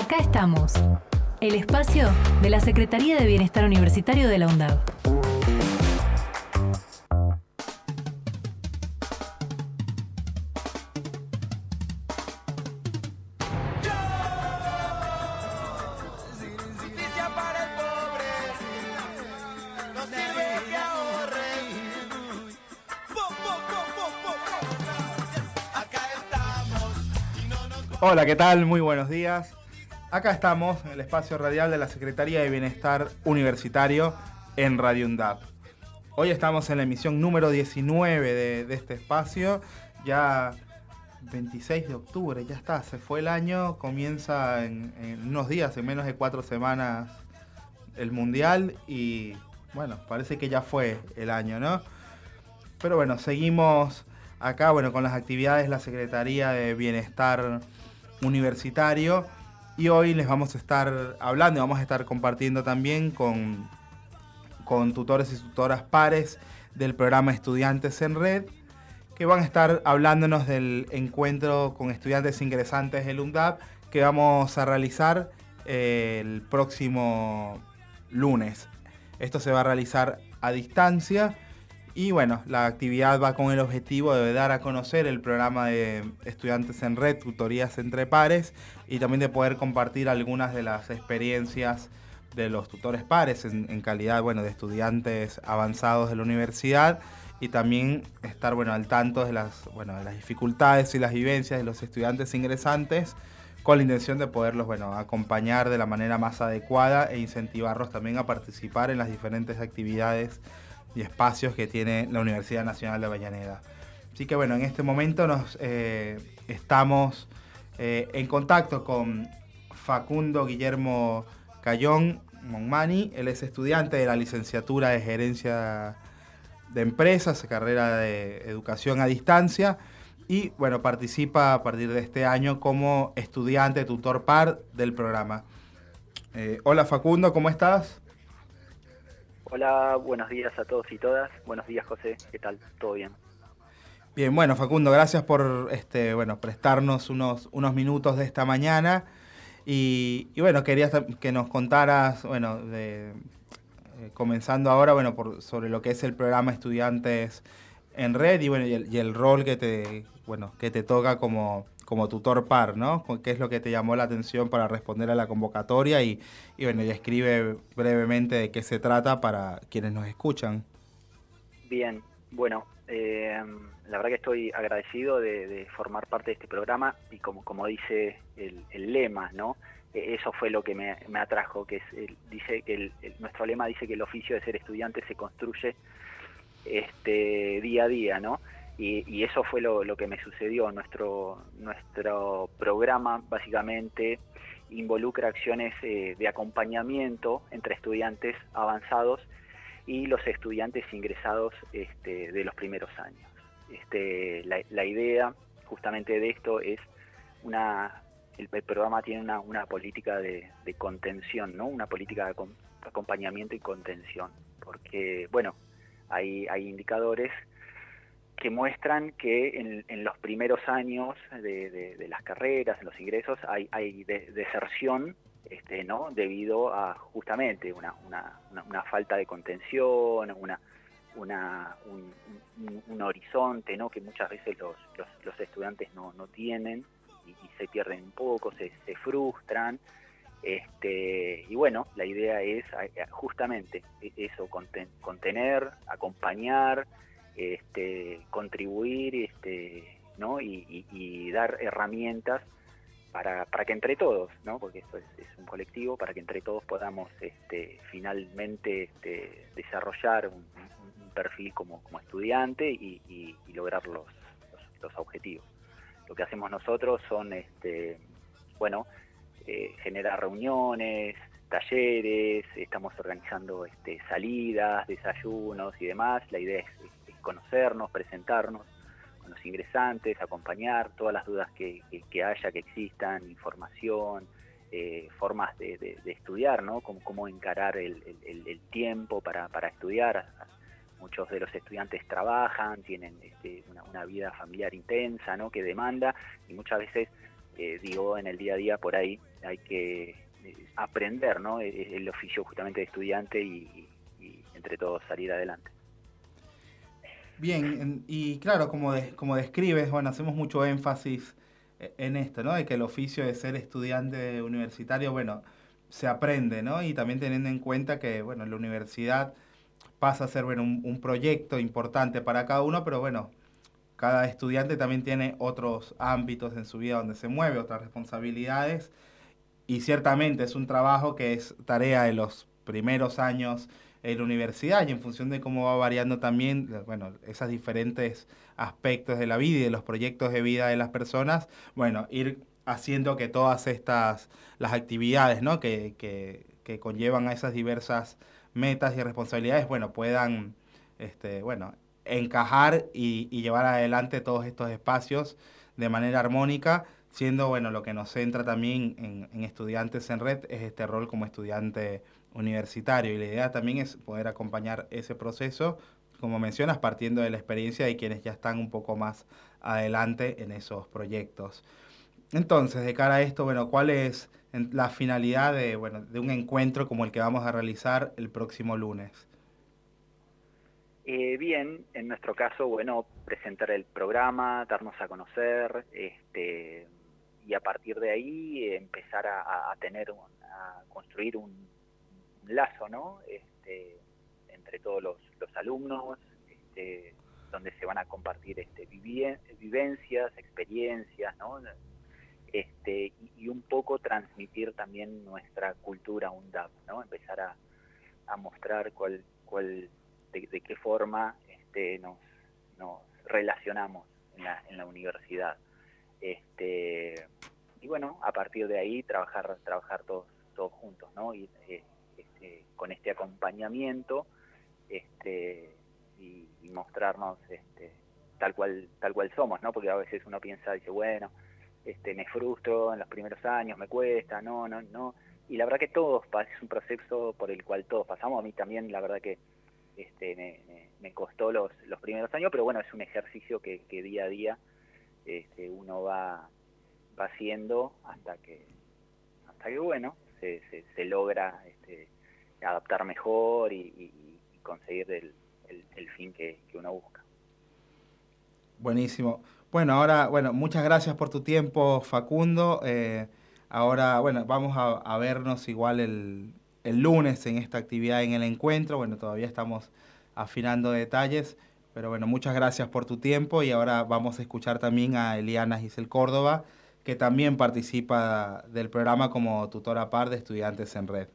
Acá estamos, el espacio de la Secretaría de Bienestar Universitario de la UNDAV. Hola, ¿qué tal? Muy buenos días. Acá estamos en el espacio radial de la Secretaría de Bienestar Universitario en Radio UNDAP. Hoy estamos en la emisión número 19 de, este espacio, ya 26 de octubre, ya está, se fue el año, comienza en, unos días, en menos de cuatro semanas, el Mundial y bueno, parece que ya fue el año, ¿no? Pero bueno, seguimos acá, bueno, con las actividades de la Secretaría de Bienestar Universitario y hoy les vamos a estar hablando y vamos a estar compartiendo también con, con tutores y tutoras pares del programa Estudiantes en Red, que van a estar hablándonos del encuentro con estudiantes ingresantes del UNDAP que vamos a realizar eh, el próximo lunes. Esto se va a realizar a distancia y bueno, la actividad va con el objetivo de dar a conocer el programa de estudiantes en red, tutorías entre pares, y también de poder compartir algunas de las experiencias de los tutores pares en, calidad bueno, de estudiantes avanzados de la universidad y también estar bueno, al tanto de las, bueno, de las dificultades y las vivencias de los estudiantes ingresantes con la intención de poderlos bueno, acompañar de la manera más adecuada e incentivarlos también a participar en las diferentes actividades y espacios que tiene la Universidad Nacional de Avellaneda. Así que bueno, en este momento nos eh, estamos eh, en contacto con Facundo Guillermo Cayón Monmani. Él es estudiante de la licenciatura de Gerencia de Empresas, carrera de Educación a Distancia. Y bueno, participa a partir de este año como estudiante tutor par del programa. Eh, hola Facundo, ¿cómo estás? Hola, buenos días a todos y todas. Buenos días, José. ¿Qué tal? ¿Todo bien? Bien, bueno, Facundo, gracias por este, bueno, prestarnos unos, unos minutos de esta mañana. Y, bueno, quería que nos contaras, bueno, de, eh, comenzando ahora, bueno, por, sobre lo que es el programa Estudiantes en Red y bueno, y el, y el rol que te, bueno, que te toca como, como tutor par, ¿no? ¿Qué es lo que te llamó la atención para responder a la convocatoria? Y, bueno, y escribe brevemente de qué se trata para quienes nos escuchan. Bien, bueno, eh, la verdad que estoy agradecido de, formar parte de este programa y como, como dice el, lema, ¿no? E, eso fue lo que me, atrajo, que es, dice que nuestro lema dice que el oficio de ser estudiante se construye este, día a día, ¿no? Y, eso fue lo, que me sucedió. Nuestro, nuestro programa básicamente involucra acciones eh, de acompañamiento entre estudiantes avanzados y los estudiantes ingresados este, de los primeros años. Este, la, idea justamente de esto es una... El, programa tiene una, una política de, contención, ¿no? Una política de acompañamiento y contención. Porque, bueno, hay, hay indicadores que muestran que en, los primeros años de, las carreras, en los ingresos, hay, deserción este, ¿no? debido a justamente una, una, falta de contención, una, una, un, horizonte ¿no? que muchas veces los, los, estudiantes no, tienen y, se pierden un poco, se, se frustran. Este, y bueno, la idea es justamente eso, contener, acompañar, este, contribuir este, ¿no? y, dar herramientas para, para, que entre todos, ¿no? porque esto es, un colectivo, para que entre todos podamos este, finalmente este, desarrollar un, perfil como, estudiante y, lograr los, los, objetivos. Lo que hacemos nosotros son, este, bueno, eh, generar reuniones, talleres, estamos organizando este, salidas, desayunos y demás. La idea es conocernos, presentarnos con los ingresantes, acompañar todas las dudas que, haya, que existan, información, eh, formas de, estudiar, ¿no? Cómo, encarar el, tiempo para, estudiar. Muchos de los estudiantes trabajan, tienen este, una, vida familiar intensa, ¿no? Que demanda y muchas veces eh, digo, en el día a día por ahí hay que aprender ¿no? el, oficio justamente de estudiante y, entre todos salir adelante. Bien, y claro, como, como describes, bueno, hacemos mucho énfasis en esto, ¿no? De que el oficio de ser estudiante universitario, bueno, se aprende, ¿no? Y también teniendo en cuenta que, bueno, la universidad pasa a ser, bueno, un, proyecto importante para cada uno, pero bueno, cada estudiante también tiene otros ámbitos en su vida donde se mueve, otras responsabilidades, y ciertamente es un trabajo que es tarea de los primeros años en la universidad y en función de cómo va variando también, bueno, esos diferentes aspectos de la vida y de los proyectos de vida de las personas, bueno, ir haciendo que todas estas, las actividades, ¿no? Que, que, que conllevan a esas diversas metas y responsabilidades, bueno, puedan, este, bueno, encajar y, llevar adelante todos estos espacios de manera armónica, siendo, bueno, lo que nos centra también en, en estudiantes en red es este rol como estudiante universitario y la idea también es poder acompañar ese proceso, como mencionas, partiendo de la experiencia de quienes ya están un poco más adelante en esos proyectos. Entonces, de cara a esto, bueno, ¿cuál es la finalidad de, bueno, de un encuentro como el que vamos a realizar el próximo lunes? Eh, bien, en nuestro caso, bueno, presentar el programa, darnos a conocer, este, y a partir de ahí empezar a, tener, a construir un, lazo, ¿no? Este, entre todos los, alumnos, este, donde se van a compartir este, vivencias, experiencias, ¿no? Este, y, un poco transmitir también nuestra cultura UNDAP, ¿no? Empezar a, mostrar cuál, cuál, de, qué forma este, nos, nos relacionamos en la, en la universidad. Este, y bueno, a partir de ahí trabajar, trabajar todos, todos juntos, ¿no? Y, eh, este, con este acompañamiento este, y, mostrarnos este, tal cual tal cual somos, ¿no? Porque a veces uno piensa, dice, bueno, este, me frustro en los primeros años, me cuesta, no, no, no. Y la verdad que todos, es un proceso por el cual todos pasamos. A mí también, la verdad que este, me, costó los, los primeros años, pero bueno, es un ejercicio que, que día a día este, uno va, va haciendo hasta que, hasta que bueno, se, se, logra este, adaptar mejor y, conseguir el, el, fin que, uno busca. Buenísimo. Bueno, ahora, bueno, muchas gracias por tu tiempo, Facundo. Eh, ahora, bueno, vamos a, vernos igual el, el, lunes en esta actividad en el encuentro. Bueno, todavía estamos afinando detalles, pero bueno, muchas gracias por tu tiempo y ahora vamos a escuchar también a Eliana Gisel Córdoba, que también participa del programa como tutora par de estudiantes en red.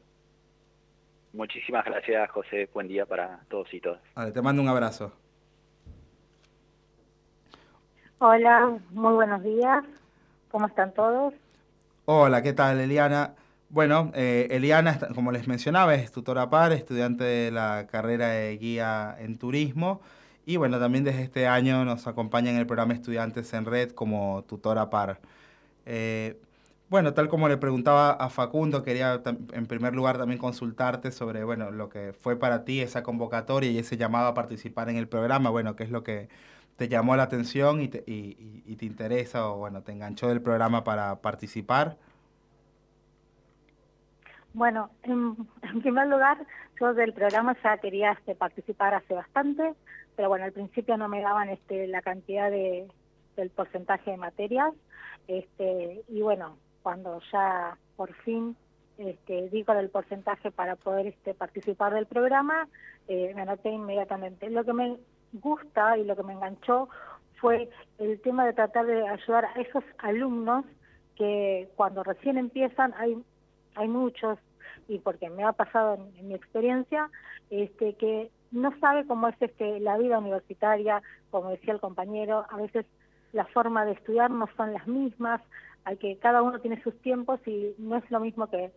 Muchísimas gracias, José. Buen día para todos y todas. Vale, te mando un abrazo. Hola, muy buenos días. ¿Cómo están todos? Hola, ¿qué tal, Eliana? Bueno, eh, Eliana, como les mencionaba, es tutora par, estudiante de la carrera de guía en turismo. Y bueno, también desde este año nos acompaña en el programa Estudiantes en Red como tutora par. Eh, bueno, tal como le preguntaba a Facundo, quería en primer lugar también consultarte sobre, bueno, lo que fue para ti esa convocatoria y ese llamado a participar en el programa, bueno, qué es lo que te llamó la atención y te, y, te interesa o, bueno, te enganchó del programa para participar. Bueno, en, primer lugar, yo del programa ya quería este, participar hace bastante, pero bueno, al principio no me daban este, la cantidad de, del porcentaje de materias, este, y bueno, cuando ya por fin este, di con el porcentaje para poder este, participar del programa, eh, me anoté inmediatamente. Lo que me gusta y lo que me enganchó fue el tema de tratar de ayudar a esos alumnos que cuando recién empiezan, hay, hay muchos, y porque me ha pasado en, mi experiencia, este, que no sabe cómo es este, la vida universitaria, como decía el compañero, a veces la forma de estudiar no son las mismas, hay que cada uno tiene sus tiempos y no es lo mismo que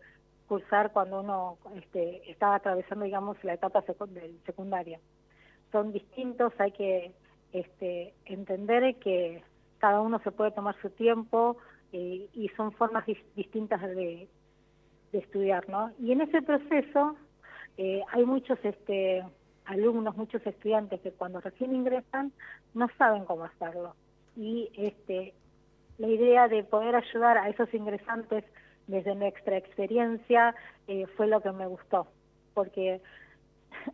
cursar cuando uno este, está atravesando, digamos, la etapa secundaria. Son distintos, hay que este, entender que cada uno se puede tomar su tiempo eh, y son formas distintas de, estudiar, ¿no? Y en ese proceso eh, hay muchos este, alumnos, muchos estudiantes que cuando recién ingresan no saben cómo hacerlo. Y este, la idea de poder ayudar a esos ingresantes desde nuestra experiencia eh, fue lo que me gustó, porque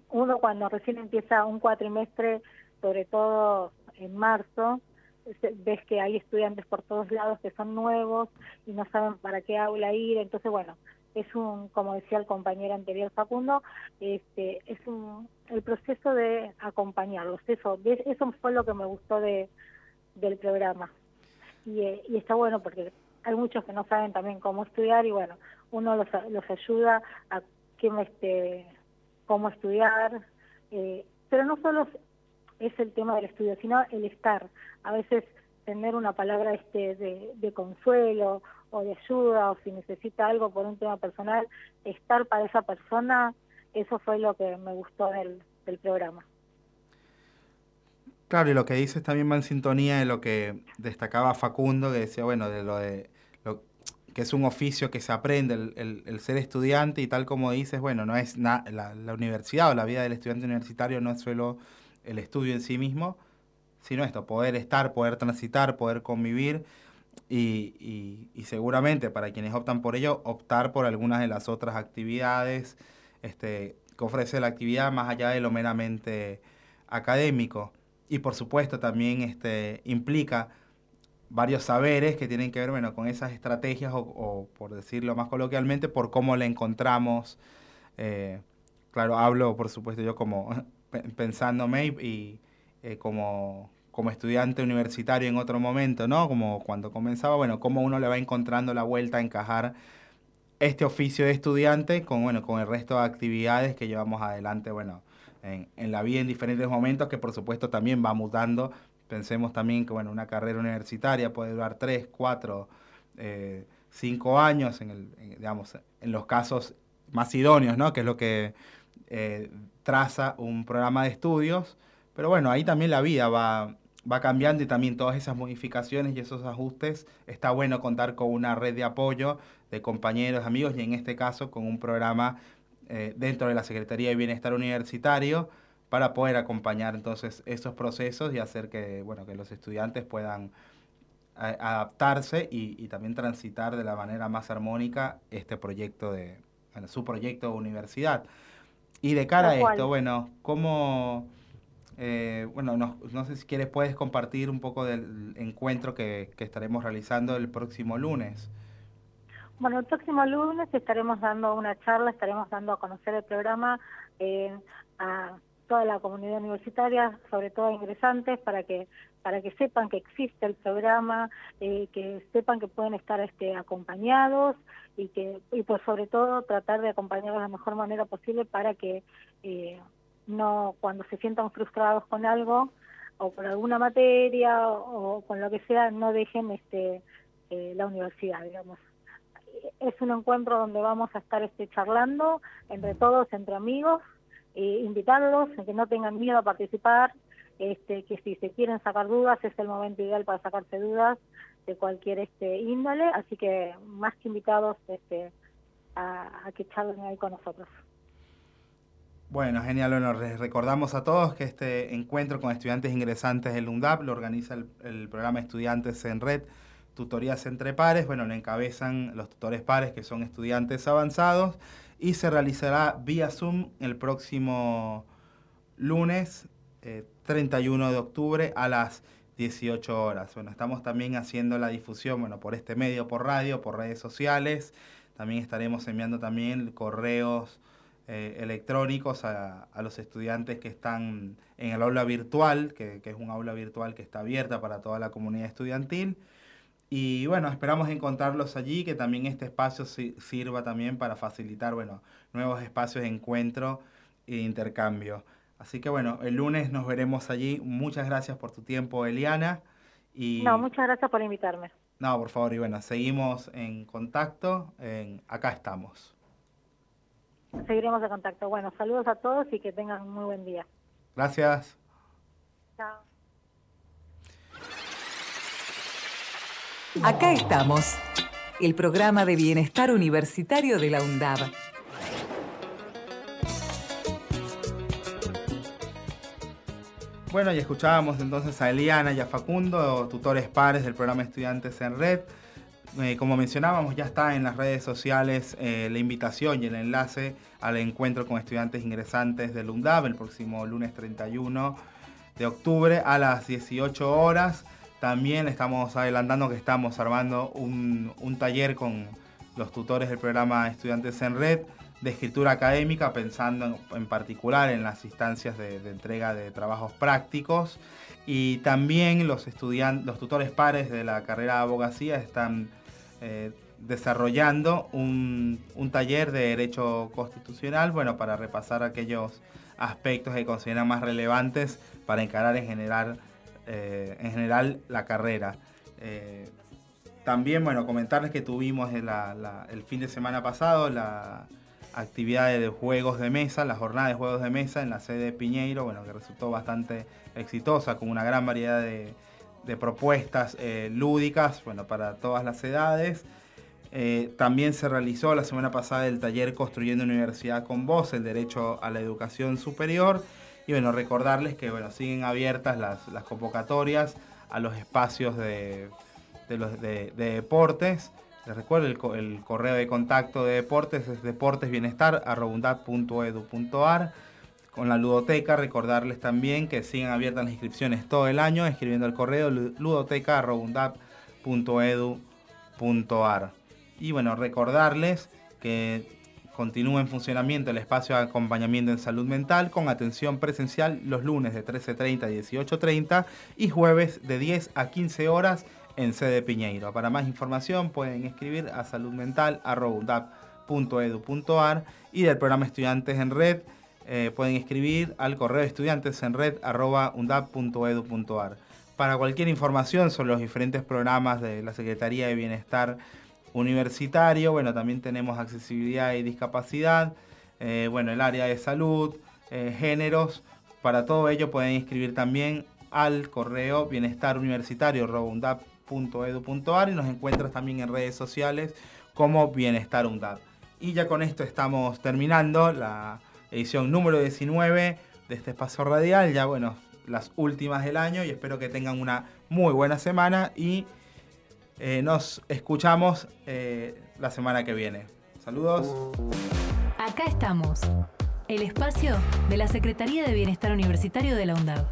uno cuando recién empieza un cuatrimestre, sobre todo en marzo, ves que hay estudiantes por todos lados que son nuevos y no saben para qué aula ir, entonces bueno, es un, como decía el compañero anterior Facundo, este, es un, el proceso de acompañarlos, eso, eso fue lo que me gustó de, del programa. Y, eh, y está bueno porque hay muchos que no saben también cómo estudiar y bueno, uno los, los ayuda a que este, cómo estudiar, eh, pero no solo es el tema del estudio, sino el estar. A veces tener una palabra este de, consuelo o de ayuda o si necesita algo por un tema personal, estar para esa persona, eso fue lo que me gustó del, programa. Claro, y lo que dices también va en sintonía de lo que destacaba Facundo, que decía, bueno, de lo de que es un oficio que se aprende, el, ser estudiante y tal como dices, bueno, no es la, universidad o la vida del estudiante universitario no es solo el estudio en sí mismo, sino esto, poder estar, poder transitar, poder convivir y, seguramente para quienes optan por ello, optar por algunas de las otras actividades este, que ofrece la actividad más allá de lo meramente académico. Y por supuesto también este, implica varios saberes que tienen que ver bueno, con esas estrategias o, por decirlo más coloquialmente, por cómo le encontramos. Eh, claro, hablo por supuesto yo como pensándome y, eh, como, como estudiante universitario en otro momento, ¿no? Como cuando comenzaba, bueno, cómo uno le va encontrando la vuelta a encajar este oficio de estudiante con, bueno, con el resto de actividades que llevamos adelante, bueno, en, en la vida en diferentes momentos que por supuesto también va mutando Pensemos también que bueno, una carrera universitaria puede durar tres, cuatro, eh, cinco años, en, el, digamos, en los casos más idóneos, ¿no? que es lo que eh, traza un programa de estudios. Pero bueno, ahí también la vida va, va cambiando y también todas esas modificaciones y esos ajustes. Está bueno contar con una red de apoyo de compañeros, amigos y en este caso con un programa eh, dentro de la Secretaría de Bienestar Universitario para poder acompañar entonces esos procesos y hacer que, bueno, que los estudiantes puedan eh, adaptarse y, también transitar de la manera más armónica este proyecto de, su proyecto de universidad. Y de cara a esto, bueno, ¿cómo, eh, bueno, no, no, sé si quieres, puedes compartir un poco del encuentro que, estaremos realizando el próximo lunes? Bueno, el próximo lunes estaremos dando una charla, estaremos dando a conocer el programa eh, a toda la comunidad universitaria, sobre todo ingresantes, para que para que sepan que existe el programa, eh, que sepan que pueden estar este, acompañados y que y pues sobre todo tratar de acompañarlos de la mejor manera posible para que eh, no cuando se sientan frustrados con algo o con alguna materia o, con lo que sea no dejen este eh, la universidad digamos es un encuentro donde vamos a estar este charlando entre todos entre amigos eh, invitarlos, que no tengan miedo a participar, este, que si se quieren sacar dudas es el momento ideal para sacarse dudas de cualquier este índole, así que más que invitados este, a, que charlen ahí con nosotros. Bueno, genial. Bueno, recordamos a todos que este encuentro con estudiantes ingresantes del UNDAP lo organiza el, el, programa Estudiantes en Red, Tutorías entre Pares. Bueno, lo encabezan los tutores pares que son estudiantes avanzados y se realizará vía Zoom el próximo lunes 31 eh, de octubre a las 18 horas. Bueno, estamos también haciendo la difusión, bueno, por este medio, por radio, por redes sociales. También estaremos enviando también correos eh, electrónicos a, los estudiantes que están en el aula virtual, que es un aula virtual que está abierta para toda la comunidad estudiantil. Y bueno, esperamos encontrarlos allí, que también este espacio sirva también para facilitar, bueno, nuevos espacios de encuentro e intercambio. Así que bueno, el lunes nos veremos allí. Muchas gracias por tu tiempo, Eliana. Y... No, muchas gracias por invitarme. No, por favor, y bueno, seguimos en contacto. acá estamos. Seguiremos en contacto. Bueno, saludos a todos y que tengan un muy buen día. Gracias. Chao. Acá estamos, el programa de bienestar universitario de la UNDAB. Bueno, y escuchábamos entonces a Eliana y a Facundo, tutores pares del programa Estudiantes en Red. Eh, como mencionábamos, ya está en las redes sociales eh, la invitación y el enlace al encuentro con estudiantes ingresantes del UNDAB el próximo lunes 31 de octubre a las 18 horas. También estamos adelantando que estamos armando un, taller con los tutores del programa Estudiantes en Red de escritura académica, pensando en, particular en las instancias de, entrega de trabajos prácticos. Y también los, estudiantes, los tutores pares de la carrera de abogacía están eh, desarrollando un, taller de derecho constitucional, bueno, para repasar aquellos aspectos que consideran más relevantes para encarar en general, eh, en general la carrera. Eh, también, bueno, comentarles que tuvimos el fin de semana pasado la actividad de juegos de mesa, la jornada de juegos de mesa en la sede de Piñeiro, bueno, que resultó bastante exitosa, con una gran variedad de, de propuestas eh, lúdicas bueno, para todas las edades. Eh, también se realizó la semana pasada el taller Construyendo Universidad con Voz, el derecho a la educación superior. Y bueno, recordarles que siguen abiertas las, las convocatorias a los espacios de, de, los, de, deportes. Les recuerdo el, el, correo de contacto de deportes es deportesbienestar.edu.ar con la ludoteca. Recordarles también que siguen abiertas las inscripciones todo el año escribiendo al correo ludoteca.edu.ar. Y bueno, recordarles que continúa en funcionamiento el espacio de acompañamiento en salud mental con atención presencial los lunes de 13.30 a 18.30 y jueves de 10 a 15 horas en sede Piñeiro. Para más información pueden escribir a saludmental.edu.ar y del programa Estudiantes en Red eh, pueden escribir al correo estudiantes en red Para cualquier información sobre los diferentes programas de la Secretaría de Bienestar Universitario, bueno, también tenemos accesibilidad y discapacidad, eh, bueno, el área de salud, eh, géneros. Para todo ello pueden escribir también al correo bienestaruniversitario.edu.ar y nos encuentras también en redes sociales como Bienestar Y ya con esto estamos terminando la edición número 19 de este espacio radial, ya bueno, las últimas del año y espero que tengan una muy buena semana y eh, nos escuchamos eh, la semana que viene. Saludos. Acá estamos, el espacio de la Secretaría de Bienestar Universitario de la UNDAV.